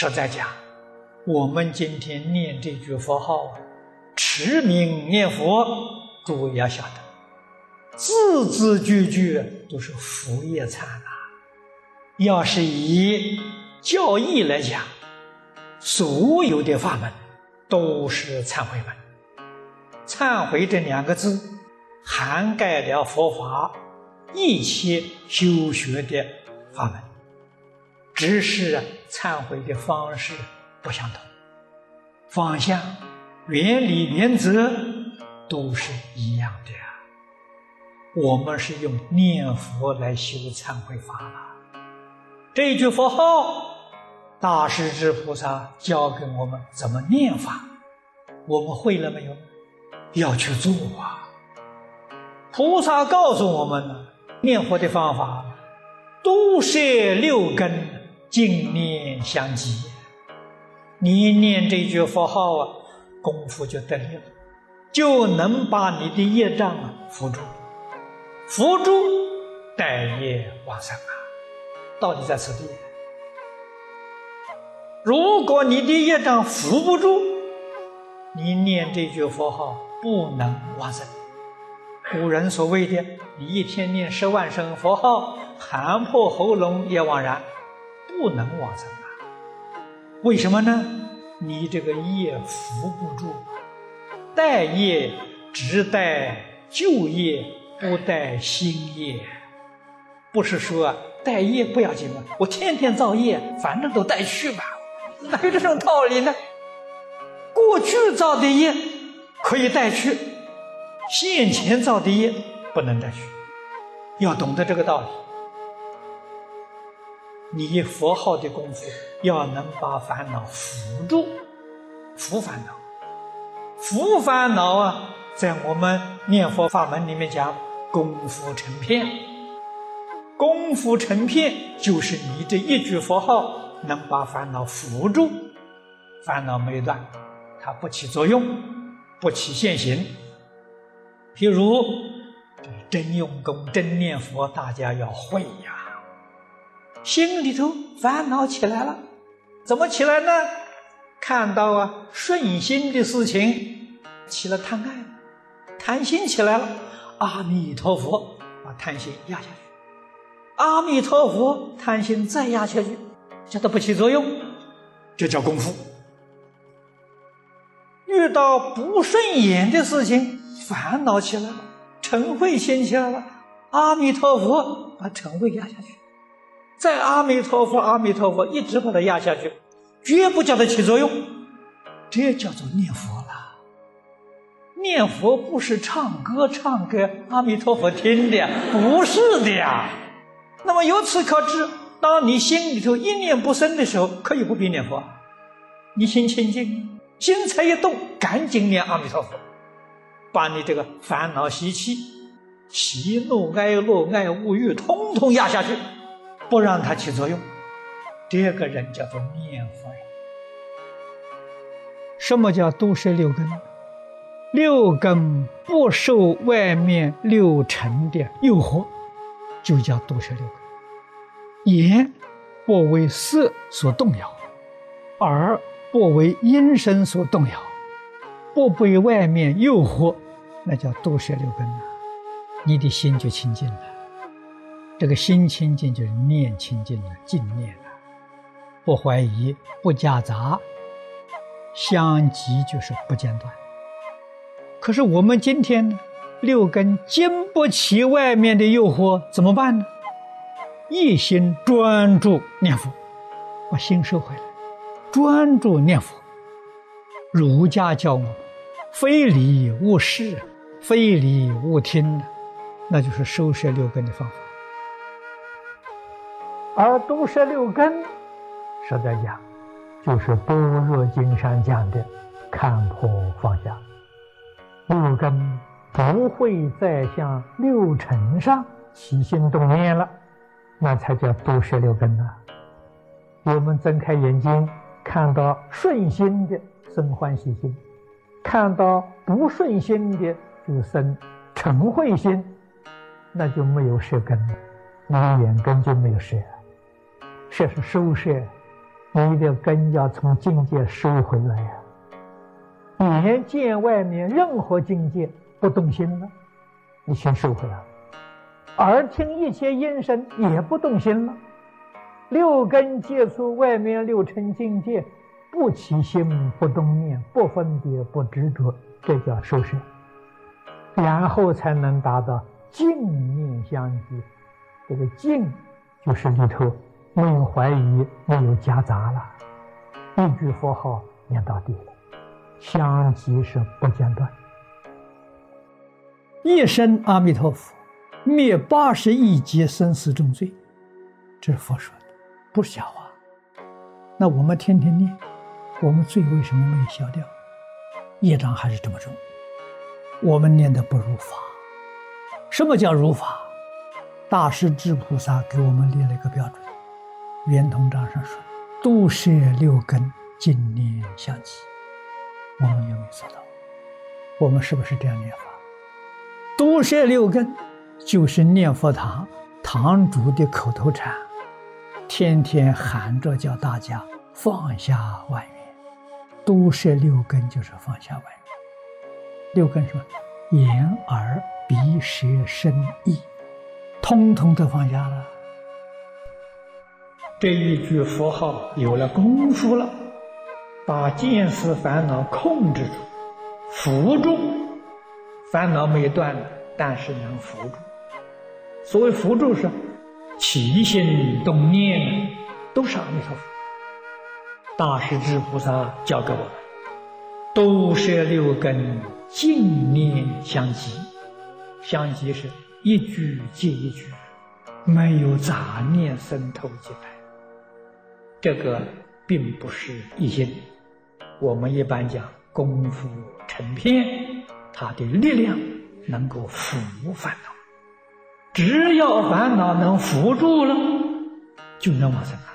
实在讲，我们今天念这句佛号，持名念佛，诸位要晓得，字字句句都是福业禅啊。要是以教义来讲，所有的法门都是忏悔门。忏悔这两个字，涵盖了佛法一切修学的法门，只是啊忏悔的方式不相同，方向、原理、原则都是一样的呀。我们是用念佛来修忏悔法了。这一句佛号，大势至菩萨教给我们怎么念法，我们会了没有？要去做啊！菩萨告诉我们，念佛的方法，都摄六根，净念相继。你一念这句佛号啊，功夫就得力了，就能把你的业障啊扶住，扶住待业往生啊。道理在此地。如果你的业障扶不住，你念这句佛号不能往生。古人所谓的“你一天念十万声佛号，喊破喉咙也枉然”，不能往生啊！为什么呢？你这个业扶不住，待业只待旧业，不待新业。不是说。带业不要紧了，我天天造业，反正都带去吧，哪有这种道理呢？过去造的业可以带去，现前造的业不能带去，要懂得这个道理。你佛号的功夫要能把烦恼扶住，扶烦恼，扶烦恼啊，在我们念佛法门里面讲，功夫成片。功夫成片，就是你这一句佛号能把烦恼扶住，烦恼没断，它不起作用，不起现行。譬如真用功、真念佛，大家要会呀。心里头烦恼起来了，怎么起来呢？看到啊顺心的事情，起了贪爱，贪心起来了，阿弥陀佛，把贪心压下去。阿弥陀佛，贪心再压下去，叫它不起作用，这叫功夫。遇到不顺眼的事情，烦恼起来了，嗔恚兴起来了，阿弥陀佛把嗔恚压下去，再阿弥陀佛，阿弥陀佛一直把它压下去，绝不叫它起作用，这叫做念佛了。念佛不是唱歌唱给阿弥陀佛听的，不是的呀。那么由此可知，当你心里头一念不生的时候，可以不必念佛，你心清净，心才一动，赶紧念阿弥陀佛，把你这个烦恼习气、喜怒哀乐爱恶欲，通通压下去，不让它起作用。这个人叫做念佛。什么叫都摄六根？六根不受外面六尘的诱惑。就叫毒舌六根，眼不为色所动摇，耳不为音声所动摇，不被外面诱惑，那叫毒舌六根呐。你的心就清净了，这个心清净就是念清净了，净念了，不怀疑，不夹杂，相继就是不间断。可是我们今天呢？六根经不起外面的诱惑，怎么办呢？一心专注念佛，把心收回来，专注念佛。儒家教我们，非礼勿视，非礼勿听，那就是收摄六根的方法。而都摄六根，实在讲，就是《般若经》上讲的看破放下六根。不会再向六尘上起心动念了，那才叫多舌六根呢。我们睁开眼睛，看到顺心的生欢喜心，看到不顺心的就生嗔恚心，那就没有摄根了，那眼根就没有摄。这是收摄，你的根要从境界收回来呀。眼见外面任何境界不动心了，你先收回来；耳听一切音声也不动心了，六根接触外面六尘境界，不起心、不动念、不分别、不执着，这叫收摄。然后才能达到净念相继。这个净就是里头没有怀疑，没有夹杂了，一句佛号念到底了。相继是不间断，一生阿弥陀佛，灭八十亿劫生死重罪，这是佛说的，不是假话。那我们天天念，我们罪为什么没有消掉？业障还是这么重。我们念的不如法。什么叫如法？大师智菩萨给我们列了一个标准，《圆通章》上说：“度摄六根，净念相继。”我们有没有做到？我们是不是这样念法？毒摄六根，就是念佛堂堂主的口头禅，天天喊着叫大家放下万缘。毒摄六根就是放下万缘。六根什么？眼、耳、鼻、舌、身、意，通通都放下了。这一句佛号有了功夫了。把见思烦恼控制住、扶住，烦恼没断，但是能扶住。所谓扶住是起心动念都是阿弥陀佛。大势至菩萨教给我们：都摄六根，净念相继。相继是一句接一句，没有杂念渗透进来。这个并不是一心。我们一般讲功夫成片，它的力量能够伏烦恼。只要烦恼能扶住了，就能往生了。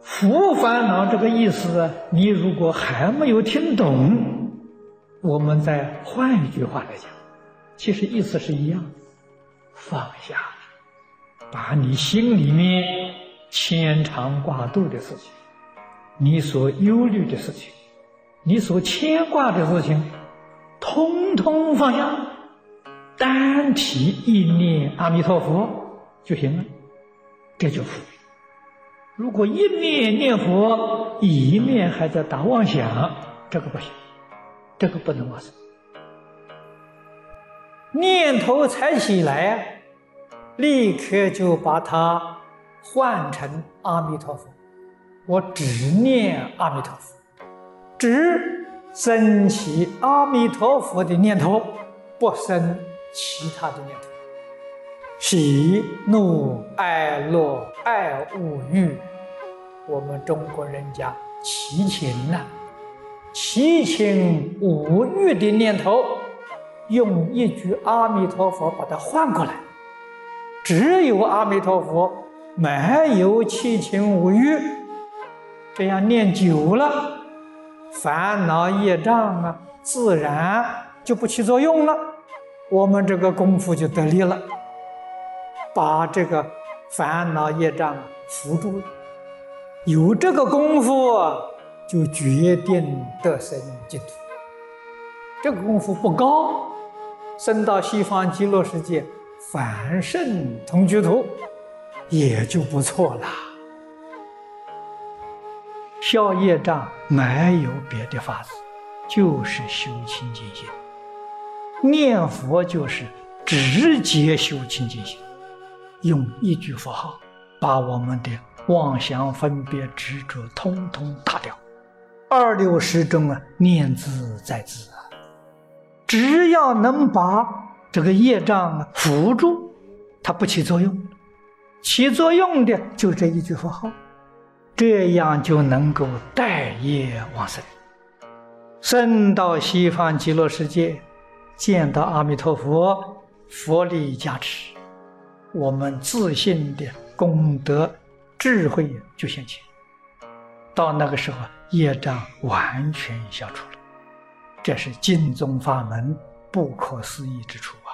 伏烦恼这个意思，你如果还没有听懂，我们再换一句话来讲，其实意思是一样：放下，把你心里面牵肠挂肚的事情。你所忧虑的事情，你所牵挂的事情，通通放下，单提一念阿弥陀佛就行了，这就福。如果一念念佛，一面还在打妄想，这个不行，这个不能往生。念头才起来，立刻就把它换成阿弥陀佛。我只念阿弥陀佛，只生起阿弥陀佛的念头，不生其他的念头。喜怒哀乐爱恶欲，我们中国人讲七情呐，七情五欲的念头，用一句阿弥陀佛把它换过来，只有阿弥陀佛，没有七情五欲。这样念久了，烦恼业障啊，自然就不起作用了。我们这个功夫就得力了，把这个烦恼业障扶住了。有这个功夫，就决定得生净土。这个功夫不高，升到西方极乐世界，凡圣同居土，也就不错了。消业障没有别的法子，就是修清净心。念佛就是直接修清净心，用一句佛号把我们的妄想、分别、执着通通打掉。二六时中啊，念兹在兹啊，只要能把这个业障啊扶住，它不起作用。起作用的就这一句佛号。这样就能够带业往生，生到西方极乐世界，见到阿弥陀佛，佛力加持，我们自信的功德、智慧就现前。到那个时候，业障完全消除了，这是净宗法门不可思议之处啊！